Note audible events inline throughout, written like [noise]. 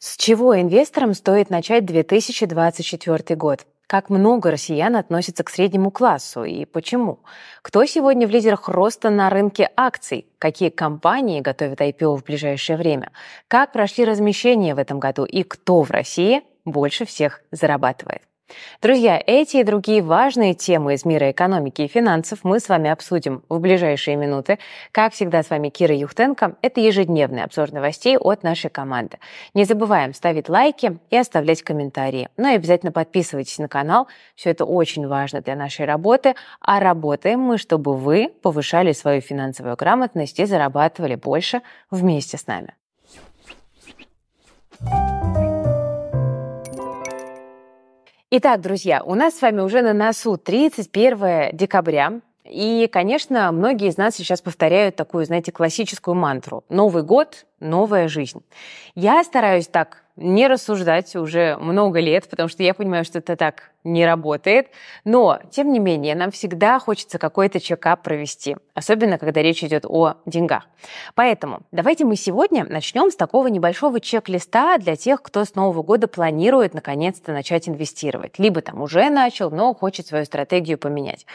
С чего инвесторам стоит начать 2024 год? Как много россиян относятся к среднему классу и почему? Кто сегодня в лидерах роста на рынке акций? Какие компании готовят IPO в ближайшее время? Как прошли размещения в этом году и кто в России больше всех зарабатывает? Друзья, эти и другие важные темы из мира экономики и финансов мы с вами обсудим в ближайшие минуты. Как всегда, с вами Кира Юхтенко. Это ежедневный обзор новостей от нашей команды. Не забываем ставить лайки и оставлять комментарии. Ну и обязательно подписывайтесь на канал. Все это очень важно для нашей работы. А работаем мы, чтобы вы повышали свою финансовую грамотность и зарабатывали больше вместе с нами. Итак, друзья, у нас с вами уже на носу 31 декабря. И, конечно, многие из нас сейчас повторяют такую, знаете, классическую мантру. Новый год, новая жизнь. Я стараюсь так не рассуждать уже много лет, потому что я понимаю, что это так не работает. Но, тем не менее, нам всегда хочется какой-то чекап провести, особенно когда речь идет о деньгах. Поэтому давайте мы сегодня начнем с такого небольшого чек-листа для тех, кто с Нового года планирует наконец-то начать инвестировать. Либо там уже начал, но хочет свою стратегию поменять.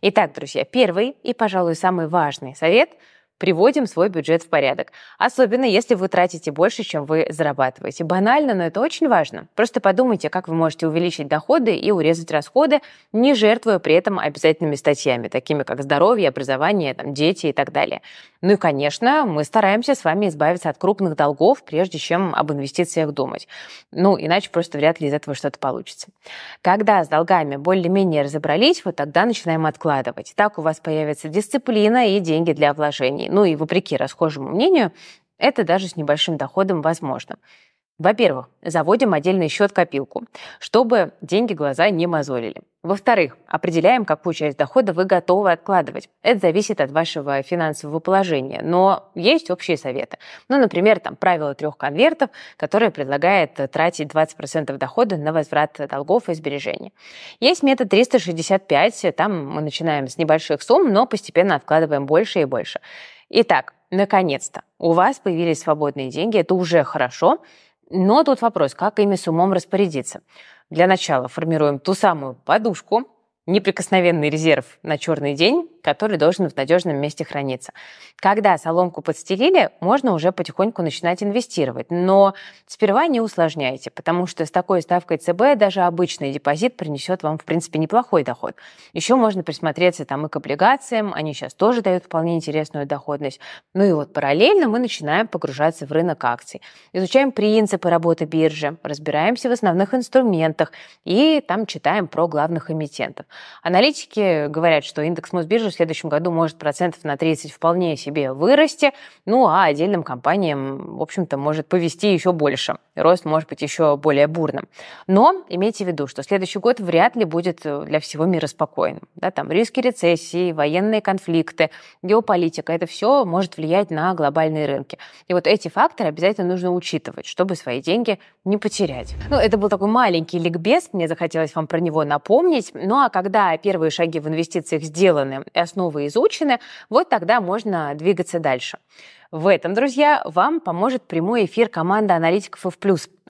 Итак, друзья, первый и, пожалуй, самый важный совет – приводим свой бюджет в порядок. Особенно, если вы тратите больше, чем вы зарабатываете. Банально, но это очень важно. Просто подумайте, как вы можете увеличить доходы и урезать расходы, не жертвуя при этом обязательными статьями, такими как здоровье, образование, там, дети и так далее. Ну и, конечно, мы стараемся с вами избавиться от крупных долгов, прежде чем об инвестициях думать. Ну, иначе просто вряд ли из этого что-то получится. Когда с долгами более-менее разобрались, вот тогда начинаем откладывать. Так у вас появится дисциплина и деньги для вложений. Ну и вопреки расхожему мнению, это даже с небольшим доходом возможно. Во-первых, заводим отдельный счет-копилку, чтобы деньги глаза не мозолили. Во-вторых, определяем, какую часть дохода вы готовы откладывать. Это зависит от вашего финансового положения, но есть общие советы. Ну, например, там правило трех конвертов, которое предлагает тратить 20% дохода на возврат долгов и сбережений. Есть метод 365, там мы начинаем с небольших сумм, но постепенно откладываем больше и больше. Итак, наконец-то. У вас появились свободные деньги, это уже хорошо, но тут вопрос, как ими с умом распорядиться. Для начала формируем ту самую подушку, неприкосновенный резерв на черный день, который должен в надежном месте храниться. Когда соломку подстелили, можно уже потихоньку начинать инвестировать, но сперва не усложняйте, потому что с такой ставкой ЦБ даже обычный депозит принесет вам, в принципе, неплохой доход. Еще можно присмотреться там и к облигациям, они сейчас тоже дают вполне интересную доходность. Ну и вот параллельно мы начинаем погружаться в рынок акций. Изучаем принципы работы биржи, разбираемся в основных инструментах и там читаем про главных эмитентов. Аналитики говорят, что индекс Мосбиржи в следующем году может процентов на 30 вполне себе вырасти, ну а отдельным компаниям, в общем-то, может повести еще больше. Рост может быть еще более бурным. Но имейте в виду, что следующий год вряд ли будет для всего мира спокойным. Да, там риски рецессии, военные конфликты, геополитика, это все может влиять на глобальные рынки. И вот эти факторы обязательно нужно учитывать, чтобы свои деньги не потерять. Ну, это был такой маленький ликбез, мне захотелось вам про него напомнить. Ну а когда первые шаги в инвестициях сделаны и основы изучены, вот тогда можно двигаться дальше. В этом, друзья, вам поможет прямой эфир команды аналитиков F+.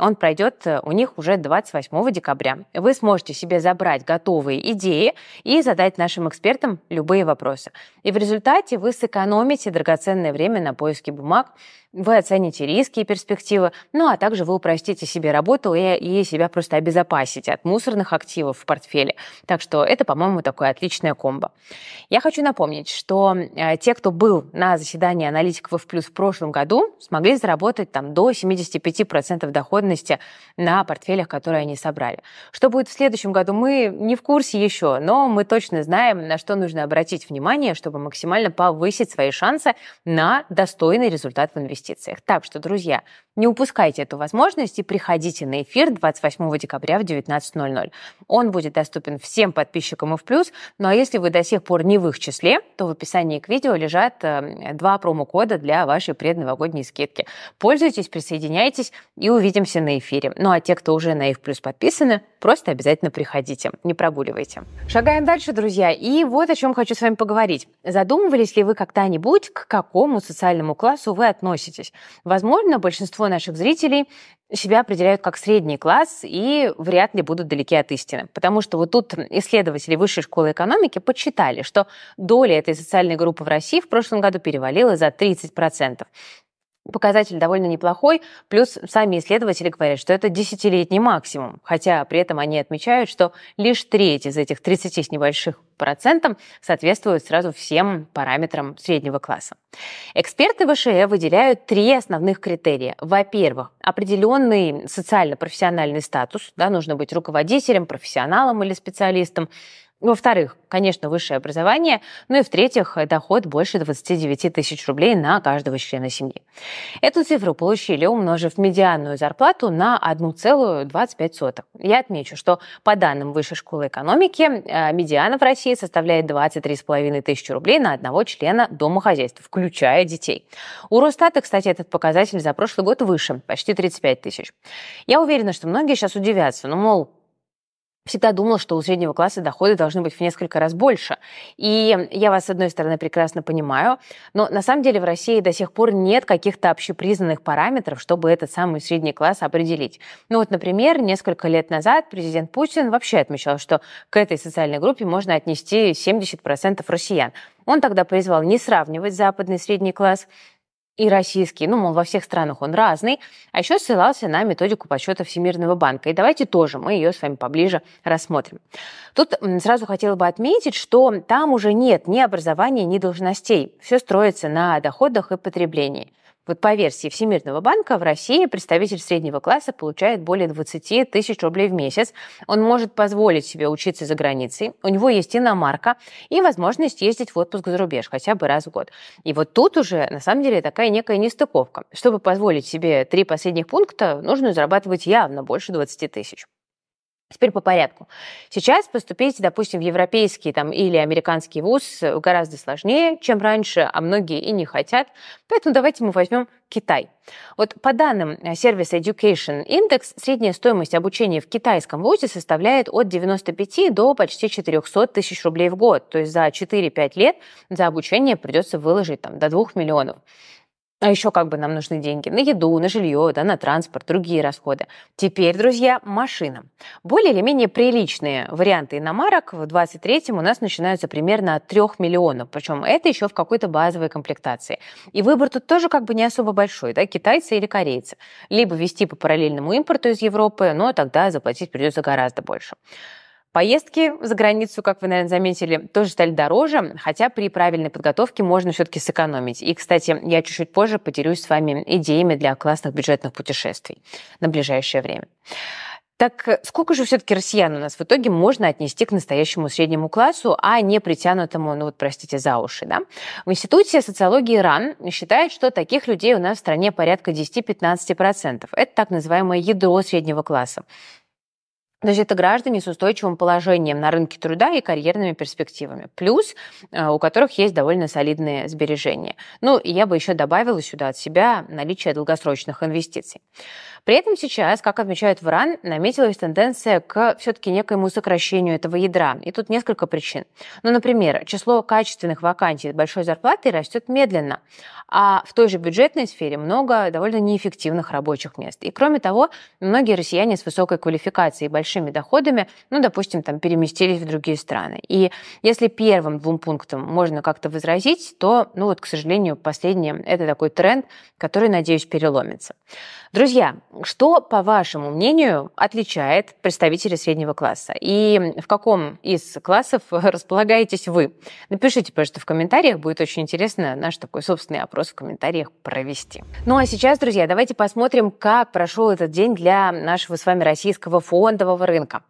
Он пройдет э, у них уже 28 декабря. Вы сможете себе забрать готовые идеи и задать нашим экспертам любые вопросы. И в результате вы сэкономите драгоценное время на поиске бумаг, вы оцените риски и перспективы, ну а также вы упростите себе работу и, и себя просто обезопасите от мусорных активов в портфеле. Так что это, по-моему, такое отличное комбо. Я хочу напомнить, что э, те, кто был на заседании аналитиков F+, в прошлом году, смогли заработать там до 75% доходности на портфелях, которые они собрали. Что будет в следующем году, мы не в курсе еще, но мы точно знаем, на что нужно обратить внимание, чтобы максимально повысить свои шансы на достойный результат в инвестициях. Так что, друзья, не упускайте эту возможность и приходите на эфир 28 декабря в 19.00. Он будет доступен всем подписчикам и в плюс, ну а если вы до сих пор не в их числе, то в описании к видео лежат э, два промокода для вашей предновогодней скидки. Пользуйтесь, присоединяйтесь и увидимся увидимся на эфире. Ну а те, кто уже на их плюс подписаны, просто обязательно приходите, не прогуливайте. Шагаем дальше, друзья. И вот о чем хочу с вами поговорить. Задумывались ли вы когда-нибудь, к какому социальному классу вы относитесь? Возможно, большинство наших зрителей себя определяют как средний класс и вряд ли будут далеки от истины. Потому что вот тут исследователи Высшей школы экономики подсчитали, что доля этой социальной группы в России в прошлом году перевалила за 30%. Показатель довольно неплохой, плюс сами исследователи говорят, что это десятилетний максимум, хотя при этом они отмечают, что лишь треть из этих 30 с небольших процентом соответствует сразу всем параметрам среднего класса. Эксперты ВШЭ выделяют три основных критерия. Во-первых, определенный социально-профессиональный статус, да, нужно быть руководителем, профессионалом или специалистом, во-вторых, конечно, высшее образование. Ну и в-третьих, доход больше 29 тысяч рублей на каждого члена семьи. Эту цифру получили, умножив медианную зарплату на 1,25. Я отмечу, что по данным Высшей школы экономики, э, медиана в России составляет 23,5 тысячи рублей на одного члена домохозяйства, включая детей. У Росстата, кстати, этот показатель за прошлый год выше, почти 35 тысяч. Я уверена, что многие сейчас удивятся, ну, мол, всегда думала, что у среднего класса доходы должны быть в несколько раз больше. И я вас, с одной стороны, прекрасно понимаю, но на самом деле в России до сих пор нет каких-то общепризнанных параметров, чтобы этот самый средний класс определить. Ну вот, например, несколько лет назад президент Путин вообще отмечал, что к этой социальной группе можно отнести 70% россиян. Он тогда призвал не сравнивать западный средний класс и российский, ну, мол, во всех странах он разный, а еще ссылался на методику подсчета Всемирного банка. И давайте тоже мы ее с вами поближе рассмотрим. Тут сразу хотела бы отметить, что там уже нет ни образования, ни должностей. Все строится на доходах и потреблении. Вот по версии Всемирного банка в России представитель среднего класса получает более 20 тысяч рублей в месяц. Он может позволить себе учиться за границей. У него есть иномарка и возможность ездить в отпуск за рубеж хотя бы раз в год. И вот тут уже на самом деле такая некая нестыковка. Чтобы позволить себе три последних пункта, нужно зарабатывать явно больше 20 тысяч. Теперь по порядку. Сейчас поступить, допустим, в европейский там, или американский вуз гораздо сложнее, чем раньше, а многие и не хотят. Поэтому давайте мы возьмем Китай. Вот по данным сервиса Education Index, средняя стоимость обучения в китайском вузе составляет от 95 до почти 400 тысяч рублей в год. То есть за 4-5 лет за обучение придется выложить там, до 2 миллионов. А еще как бы нам нужны деньги на еду, на жилье, да, на транспорт, другие расходы. Теперь, друзья, машина. Более или менее приличные варианты иномарок в 23-м у нас начинаются примерно от 3 миллионов. Причем это еще в какой-то базовой комплектации. И выбор тут тоже как бы не особо большой, да, китайцы или корейцы. Либо вести по параллельному импорту из Европы, но тогда заплатить придется гораздо больше. Поездки за границу, как вы, наверное, заметили, тоже стали дороже, хотя при правильной подготовке можно все-таки сэкономить. И, кстати, я чуть-чуть позже поделюсь с вами идеями для классных бюджетных путешествий на ближайшее время. Так сколько же все-таки россиян у нас в итоге можно отнести к настоящему среднему классу, а не притянутому, ну вот простите, за уши, да? В Институте социологии РАН считают, что таких людей у нас в стране порядка 10-15%. Это так называемое ядро среднего класса. То есть это граждане с устойчивым положением на рынке труда и карьерными перспективами, плюс э, у которых есть довольно солидные сбережения. Ну, и я бы еще добавила сюда от себя наличие долгосрочных инвестиций. При этом сейчас, как отмечают в РАН, наметилась тенденция к все-таки некоему сокращению этого ядра. И тут несколько причин. Ну, например, число качественных вакансий с большой зарплатой растет медленно, а в той же бюджетной сфере много довольно неэффективных рабочих мест. И кроме того, многие россияне с высокой квалификацией и большими доходами, ну, допустим, там переместились в другие страны. И если первым двум пунктам можно как-то возразить, то, ну вот, к сожалению, последнее – это такой тренд, который, надеюсь, переломится. Друзья, что, по вашему мнению, отличает представителей среднего класса? И в каком из классов [laughs] располагаетесь вы? Напишите, пожалуйста, в комментариях. Будет очень интересно наш такой собственный опрос в комментариях провести. Ну а сейчас, друзья, давайте посмотрим, как прошел этот день для нашего с вами российского фондового мирового рынка.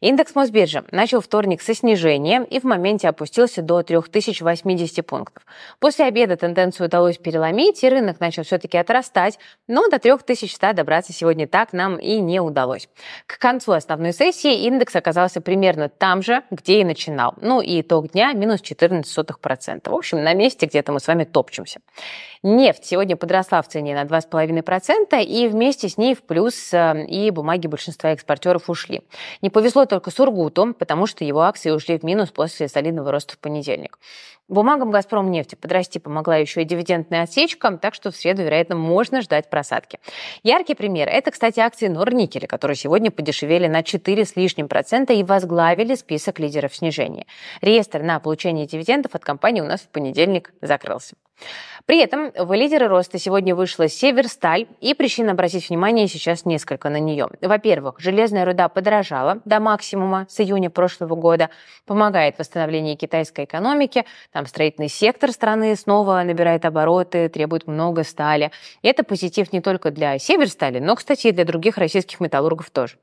Индекс Мосбиржи начал вторник со снижения и в моменте опустился до 3080 пунктов. После обеда тенденцию удалось переломить, и рынок начал все-таки отрастать, но до 3100 добраться сегодня так нам и не удалось. К концу основной сессии индекс оказался примерно там же, где и начинал. Ну и итог дня минус 14%. В общем, на месте где-то мы с вами топчемся. Нефть сегодня подросла в цене на 2,5%, и вместе с ней в плюс э, и бумаги большинства экспортеров ушли. Не повезло только Сургуту, потому что его акции ушли в минус после солидного роста в понедельник. Бумагам «Газпром» нефти подрасти помогла еще и дивидендная отсечка, так что в среду, вероятно, можно ждать просадки. Яркий пример – это, кстати, акции Норникеля, которые сегодня подешевели на 4 с лишним процента и возглавили список лидеров снижения. Реестр на получение дивидендов от компании у нас в понедельник закрылся. При этом в лидеры роста сегодня вышла Северсталь, и причин обратить внимание сейчас несколько на нее. Во-первых, железная руда подорожала до максимума с июня прошлого года, помогает восстановлению китайской экономики, там строительный сектор страны снова набирает обороты, требует много стали. И это позитив не только для Северстали, но, кстати, и для других российских металлургов тоже.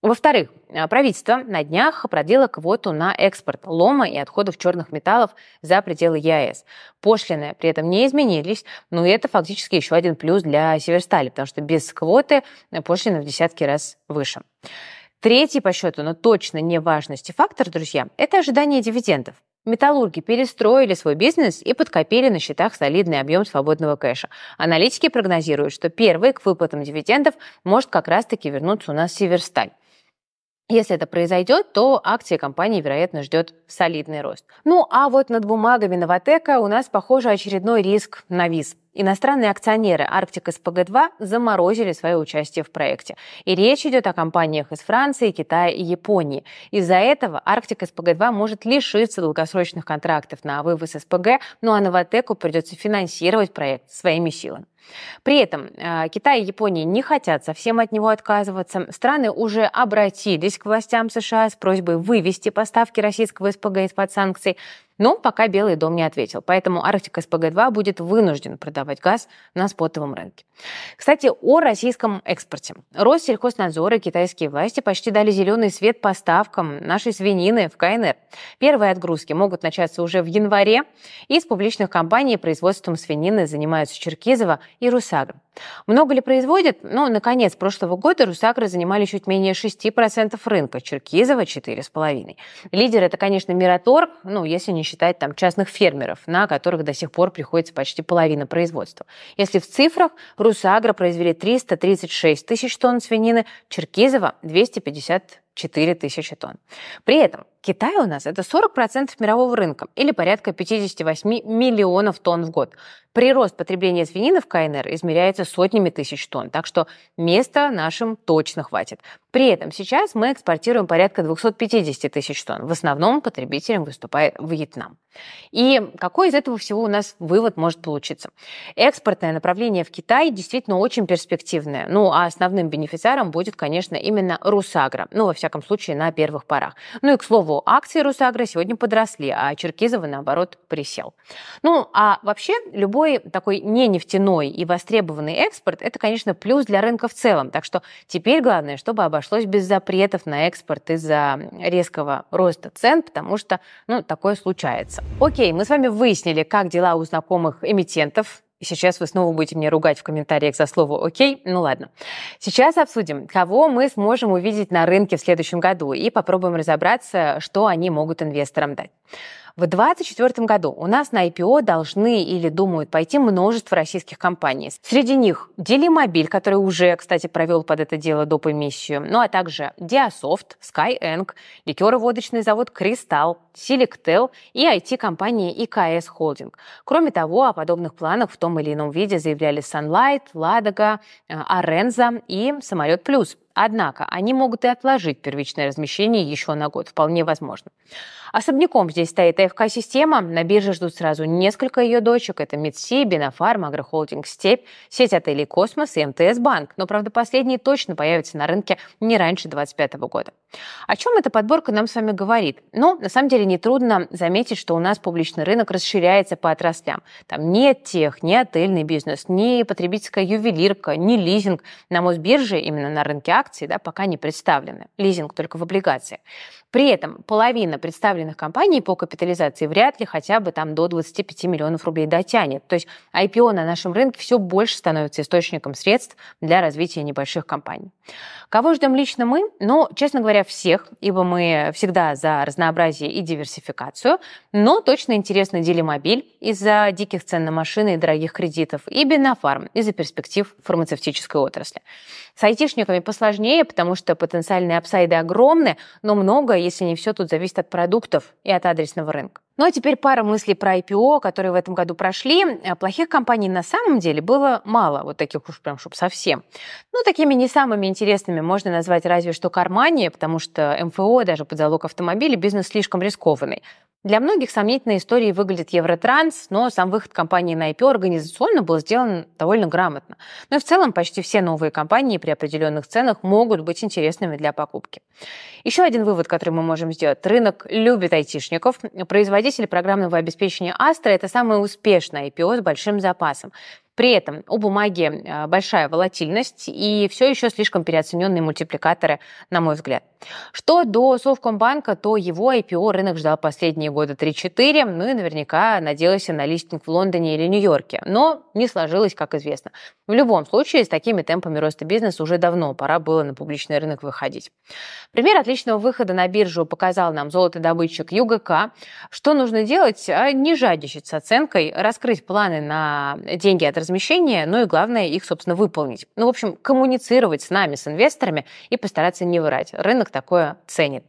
Во-вторых, э, правительство на днях продлило квоту на экспорт лома и отходов черных металлов за пределы ЕАЭС. Пошлины при этом не изменились, но это фактически еще один плюс для Северстали, потому что без квоты пошлины в десятки раз выше. Третий по счету, но точно не важности фактор, друзья, это ожидание дивидендов. Металлурги перестроили свой бизнес и подкопили на счетах солидный объем свободного кэша. Аналитики прогнозируют, что первый к выплатам дивидендов может как раз-таки вернуться у нас Северсталь. Если это произойдет, то акции компании, вероятно, ждет солидный рост. Ну а вот над бумагами Новотека у нас, похоже, очередной риск навис. Иностранные акционеры Arctic SPG-2 заморозили свое участие в проекте. И речь идет о компаниях из Франции, Китая и Японии. Из-за этого Arctic SPG-2 может лишиться долгосрочных контрактов на вывоз СПГ, ну а Новотеку придется финансировать проект своими силами. При этом э, Китай и Япония не хотят совсем от него отказываться. Страны уже обратились к властям США с просьбой вывести поставки российского СПГ из-под санкций. Но пока Белый дом не ответил. Поэтому Арктика СПГ-2 будет вынужден продавать газ на спотовом рынке. Кстати, о российском экспорте. Россельхознадзор и китайские власти почти дали зеленый свет поставкам нашей свинины в КНР. Первые отгрузки могут начаться уже в январе. Из публичных компаний производством свинины занимаются Черкизово и Русагра. Много ли производят? Ну, наконец, прошлого года Русагры занимали чуть менее 6% рынка, Черкизова – 4,5%. Лидер – это, конечно, Мираторг, ну, если не считать там частных фермеров, на которых до сих пор приходится почти половина производства. Если в цифрах, Русагра произвели 336 тысяч тонн свинины, Черкизова – 250 4000 тонн. При этом Китай у нас это 40% мирового рынка или порядка 58 миллионов тонн в год. Прирост потребления свинины в КНР измеряется сотнями тысяч тонн, так что места нашим точно хватит. При этом сейчас мы экспортируем порядка 250 тысяч тонн. В основном потребителем выступает Вьетнам. И какой из этого всего у нас вывод может получиться? Экспортное направление в Китай действительно очень перспективное. Ну, а основным бенефициаром будет, конечно, именно Русагра. Ну, во всяком случае, на первых порах. Ну и, к слову, акции Русагра сегодня подросли, а Черкизова, наоборот, присел. Ну, а вообще любой такой не нефтяной и востребованный экспорт – это, конечно, плюс для рынка в целом. Так что теперь главное, чтобы обошлось без запретов на экспорт из-за резкого роста цен, потому что, ну, такое случается. Окей, мы с вами выяснили, как дела у знакомых эмитентов, и сейчас вы снова будете мне ругать в комментариях за слово «окей». Ну ладно. Сейчас обсудим, кого мы сможем увидеть на рынке в следующем году и попробуем разобраться, что они могут инвесторам дать. В 2024 году у нас на IPO должны или думают пойти множество российских компаний. Среди них Делимобиль, который уже, кстати, провел под это дело доп. эмиссию, ну а также Диасофт, Skyeng, ликероводочный завод Кристалл, Selectel и IT-компания ИКС Холдинг. Кроме того, о подобных планах в том или ином виде заявляли Sunlight, Ладога, Аренза и Самолет Плюс. Однако они могут и отложить первичное размещение еще на год, вполне возможно. Особняком здесь стоит АФК-система. На бирже ждут сразу несколько ее дочек. Это Медси, Бинофарм, Агрохолдинг Степь, сеть отелей Космос и МТС Банк. Но, правда, последние точно появятся на рынке не раньше 2025 года. О чем эта подборка нам с вами говорит? Ну, на самом деле, нетрудно заметить, что у нас публичный рынок расширяется по отраслям. Там нет тех, ни отельный бизнес, ни потребительская ювелирка, ни лизинг. На Мосбирже, именно на рынке акций, да, пока не представлены. Лизинг только в облигациях. При этом половина представленных компаний по капитализации вряд ли хотя бы там до 25 миллионов рублей дотянет. То есть IPO на нашем рынке все больше становится источником средств для развития небольших компаний. Кого ждем лично мы? Ну, честно говоря, всех, ибо мы всегда за разнообразие и диверсификацию, но точно интересно Делимобиль из-за диких цен на машины и дорогих кредитов, и Бинофарм из-за перспектив фармацевтической отрасли. С айтишниками посложнее, потому что потенциальные апсайды огромны, но много, если не все, тут зависит от продуктов и от адресного рынка. Ну а теперь пара мыслей про IPO, которые в этом году прошли. Э, плохих компаний на самом деле было мало, вот таких уж прям, чтобы совсем. Ну, такими не самыми интересными можно назвать разве что Кармания, потому что МФО, даже под залог автомобиля, бизнес слишком рискованный. Для многих сомнительной историей выглядит Евротранс, но сам выход компании на IPO организационно был сделан довольно грамотно. Но и в целом почти все новые компании при определенных ценах могут быть интересными для покупки. Еще один вывод, который мы можем сделать. Рынок любит айтишников. Производитель программного обеспечения Astra – это самое успешное IPO с большим запасом. При этом у бумаги э, большая волатильность и все еще слишком переоцененные мультипликаторы, на мой взгляд. Что до Совкомбанка, то его IPO рынок ждал последние годы 3-4, ну и наверняка надеялся на листинг в Лондоне или Нью-Йорке. Но не сложилось, как известно. В любом случае, с такими темпами роста бизнеса уже давно пора было на публичный рынок выходить. Пример отличного выхода на биржу показал нам золотодобытчик ЮГК. Что нужно делать? А не жадничать с оценкой, раскрыть планы на деньги от размещения, ну и главное их, собственно, выполнить. Ну, в общем, коммуницировать с нами, с инвесторами и постараться не врать. Рынок такое ценит.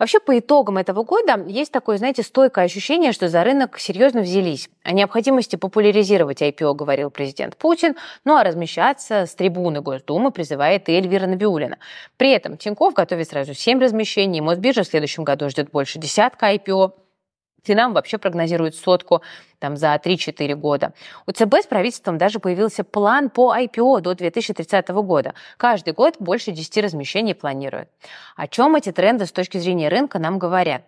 Вообще, по итогам этого года есть такое, знаете, стойкое ощущение, что за рынок серьезно взялись. О необходимости популяризировать IPO говорил президент Путин, ну а размещаться с трибуны Госдумы призывает и Эльвира Набиулина. При этом Тиньков готовит сразу 7 размещений, Мосбиржа в следующем году ждет больше десятка IPO. Финам вообще прогнозирует сотку там, за 3-4 года. У ЦБ с правительством даже появился план по IPO до 2030 года. Каждый год больше 10 размещений планируют. О чем эти тренды с точки зрения рынка нам говорят?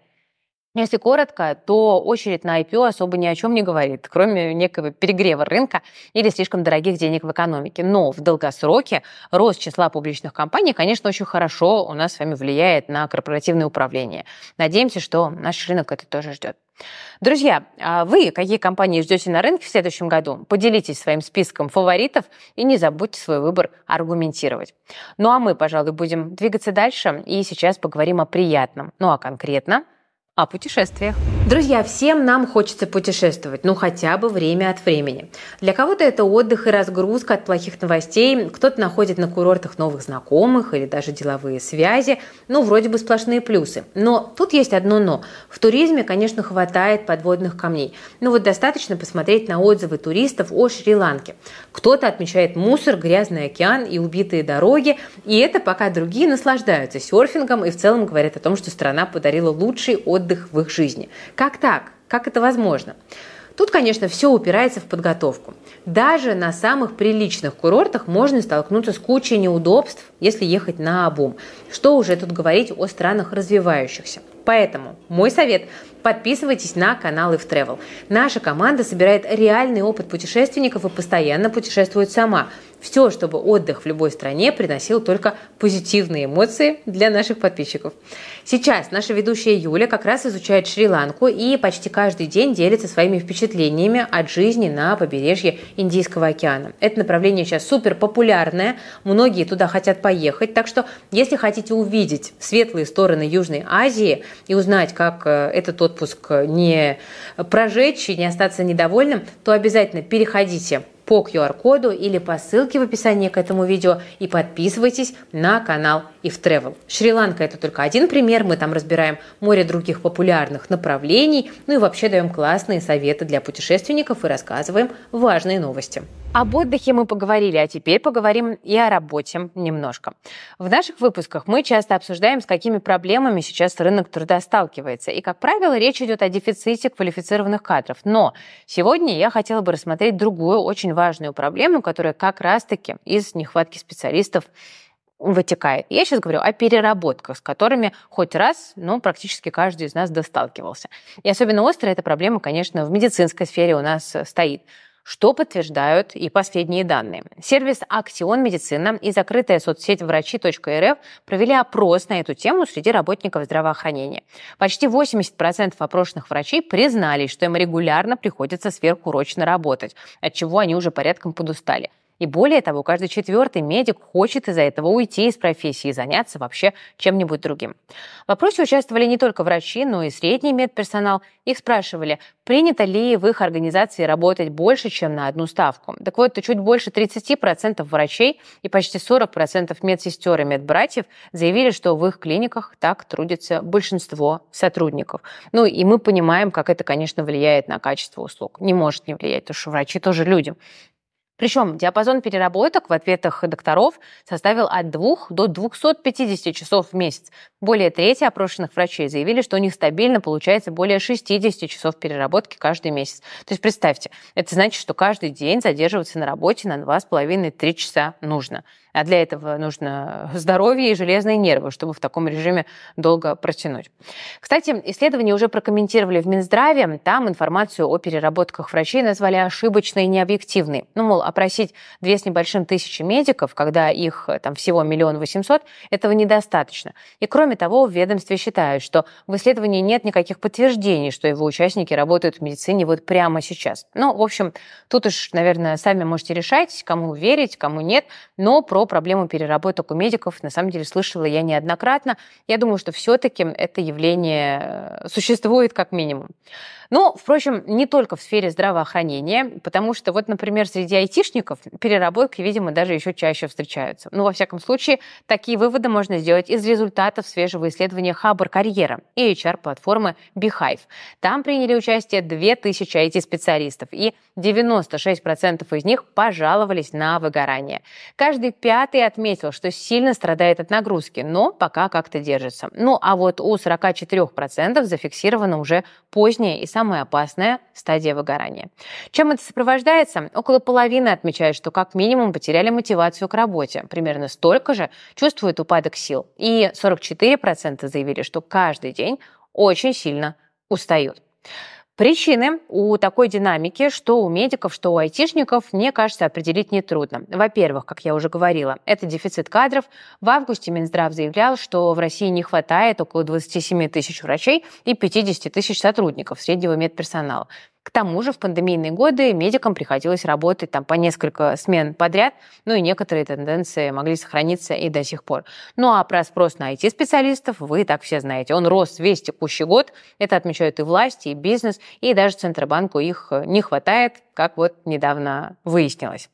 Если коротко, то очередь на IPO особо ни о чем не говорит, кроме некого перегрева рынка или слишком дорогих денег в экономике. Но в долгосроке рост числа публичных компаний, конечно, очень хорошо у нас с вами влияет на корпоративное управление. Надеемся, что наш рынок это тоже ждет. Друзья, а вы какие компании ждете на рынке в следующем году? Поделитесь своим списком фаворитов и не забудьте свой выбор аргументировать. Ну а мы, пожалуй, будем двигаться дальше и сейчас поговорим о приятном. Ну а конкретно – о путешествиях. Друзья, всем нам хочется путешествовать, ну хотя бы время от времени. Для кого-то это отдых и разгрузка от плохих новостей, кто-то находит на курортах новых знакомых или даже деловые связи, ну вроде бы сплошные плюсы. Но тут есть одно но. В туризме, конечно, хватает подводных камней. Ну вот достаточно посмотреть на отзывы туристов о Шри-Ланке. Кто-то отмечает мусор, грязный океан и убитые дороги, и это пока другие наслаждаются серфингом и в целом говорят о том, что страна подарила лучший отдых в их жизни. Как так? Как это возможно? Тут, конечно, все упирается в подготовку. Даже на самых приличных курортах можно столкнуться с кучей неудобств, если ехать на обум. Что уже тут говорить о странах развивающихся. Поэтому мой совет – подписывайтесь на канал If Travel. Наша команда собирает реальный опыт путешественников и постоянно путешествует сама – все, чтобы отдых в любой стране приносил только позитивные эмоции для наших подписчиков. Сейчас наша ведущая Юля как раз изучает Шри-Ланку и почти каждый день делится своими впечатлениями от жизни на побережье Индийского океана. Это направление сейчас супер популярное, многие туда хотят поехать, так что если хотите увидеть светлые стороны Южной Азии и узнать, как э, этот отпуск не прожечь и не остаться недовольным, то обязательно переходите по QR-коду или по ссылке в описании к этому видео и подписывайтесь на канал If Travel. Шри-Ланка это только один пример, мы там разбираем море других популярных направлений, ну и вообще даем классные советы для путешественников и рассказываем важные новости. Об отдыхе мы поговорили, а теперь поговорим и о работе немножко. В наших выпусках мы часто обсуждаем, с какими проблемами сейчас рынок труда сталкивается. И, как правило, речь идет о дефиците квалифицированных кадров. Но сегодня я хотела бы рассмотреть другую очень важную проблему, которая как раз-таки из нехватки специалистов вытекает. Я сейчас говорю о переработках, с которыми хоть раз, ну, практически каждый из нас досталкивался. И особенно острая эта проблема, конечно, в медицинской сфере у нас стоит. Что подтверждают и последние данные. Сервис «Аксион Медицина» и закрытая соцсеть врачи.рф провели опрос на эту тему среди работников здравоохранения. Почти 80% опрошенных врачей признались, что им регулярно приходится сверхурочно работать, от чего они уже порядком подустали. И более того, каждый четвертый медик хочет из-за этого уйти из профессии и заняться вообще чем-нибудь другим. В вопросе участвовали не только врачи, но и средний медперсонал. Их спрашивали, принято ли в их организации работать больше, чем на одну ставку. Так вот, чуть больше 30% врачей и почти 40% медсестер и медбратьев заявили, что в их клиниках так трудится большинство сотрудников. Ну и мы понимаем, как это, конечно, влияет на качество услуг. Не может не влиять, потому что врачи тоже люди. Причем диапазон переработок в ответах докторов составил от 2 до 250 часов в месяц. Более трети опрошенных врачей заявили, что у них стабильно получается более 60 часов переработки каждый месяц. То есть представьте, это значит, что каждый день задерживаться на работе на 2,5-3 часа нужно. А для этого нужно здоровье и железные нервы, чтобы в таком режиме долго протянуть. Кстати, исследования уже прокомментировали в Минздраве. Там информацию о переработках врачей назвали ошибочной и необъективной. Ну, мол, опросить две с небольшим тысячи медиков, когда их там всего миллион восемьсот, этого недостаточно. И кроме того, в ведомстве считают, что в исследовании нет никаких подтверждений, что его участники работают в медицине вот прямо сейчас. Ну, в общем, тут уж, наверное, сами можете решать, кому верить, кому нет, но про проблему переработок у медиков на самом деле слышала я неоднократно. Я думаю, что все-таки это явление э, существует как минимум. Ну, впрочем, не только в сфере здравоохранения, потому что вот, например, среди айтишников переработки, видимо, даже еще чаще встречаются. Ну, во всяком случае, такие выводы можно сделать из результатов свежего исследования Хабр Карьера и HR-платформы Beehive. Там приняли участие 2000 IT-специалистов, и 96% из них пожаловались на выгорание. Каждый пятый отметил, что сильно страдает от нагрузки, но пока как-то держится. Ну, а вот у 44% зафиксировано уже позднее и самая опасная стадия выгорания. Чем это сопровождается? Около половины отмечают, что как минимум потеряли мотивацию к работе. Примерно столько же чувствуют упадок сил. И 44% заявили, что каждый день очень сильно устают. Причины у такой динамики, что у медиков, что у айтишников, мне кажется, определить нетрудно. Во-первых, как я уже говорила, это дефицит кадров. В августе Минздрав заявлял, что в России не хватает около 27 тысяч врачей и 50 тысяч сотрудников среднего медперсонала. К тому же в пандемийные годы медикам приходилось работать там по несколько смен подряд, ну и некоторые тенденции могли сохраниться и до сих пор. Ну а про спрос на IT-специалистов вы так все знаете. Он рос весь текущий год. Это отмечают и власти, и бизнес, и даже Центробанку их не хватает, как вот недавно выяснилось.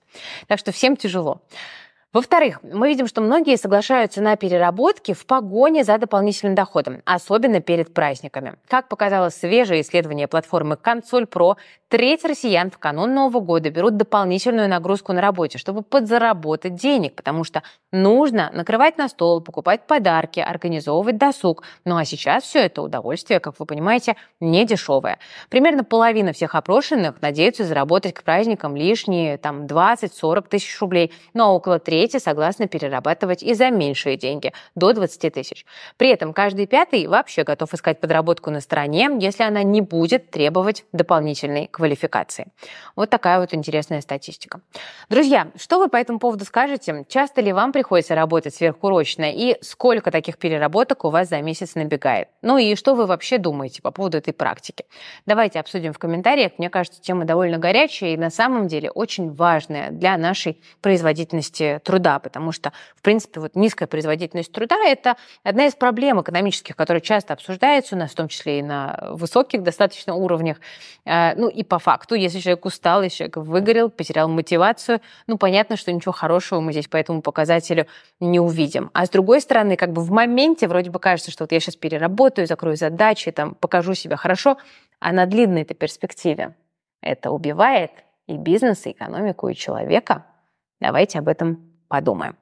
Так что всем тяжело. Во-вторых, мы видим, что многие соглашаются на переработки в погоне за дополнительным доходом, особенно перед праздниками. Как показало свежее исследование платформы Консоль Про, треть россиян в канун Нового года берут дополнительную нагрузку на работе, чтобы подзаработать денег, потому что нужно накрывать на стол, покупать подарки, организовывать досуг. Ну а сейчас все это удовольствие, как вы понимаете, не дешевое. Примерно половина всех опрошенных надеются заработать к праздникам лишние там 20-40 тысяч рублей, ну а около трети дети согласны перерабатывать и за меньшие деньги, до 20 тысяч. При этом каждый пятый вообще готов искать подработку на стороне, если она не будет требовать дополнительной квалификации. Вот такая вот интересная статистика. Друзья, что вы по этому поводу скажете? Часто ли вам приходится работать сверхурочно и сколько таких переработок у вас за месяц набегает? Ну и что вы вообще думаете по поводу этой практики? Давайте обсудим в комментариях. Мне кажется, тема довольно горячая и на самом деле очень важная для нашей производительности труда труда, потому что, в принципе, вот низкая производительность труда – это одна из проблем экономических, которые часто обсуждаются у нас, в том числе и на высоких достаточно уровнях. Э, ну и по факту, если человек устал, если человек выгорел, потерял мотивацию, ну понятно, что ничего хорошего мы здесь по этому показателю не увидим. А с другой стороны, как бы в моменте вроде бы кажется, что вот я сейчас переработаю, закрою задачи, там, покажу себя хорошо, а на длинной-то перспективе это убивает и бизнес, и экономику, и человека. Давайте об этом подумаем.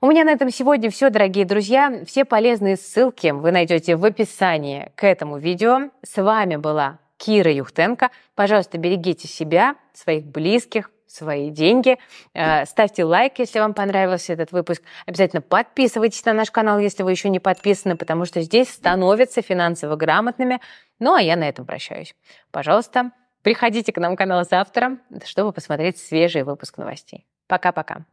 У меня на этом сегодня все, дорогие друзья. Все полезные ссылки вы найдете в описании к этому видео. С вами была Кира Юхтенко. Пожалуйста, берегите себя, своих близких, свои деньги. Э, ставьте лайк, если вам понравился этот выпуск. Обязательно подписывайтесь на наш канал, если вы еще не подписаны, потому что здесь становятся финансово грамотными. Ну а я на этом прощаюсь. Пожалуйста, Приходите к нам в канал завтра, чтобы посмотреть свежий выпуск новостей. Пока-пока.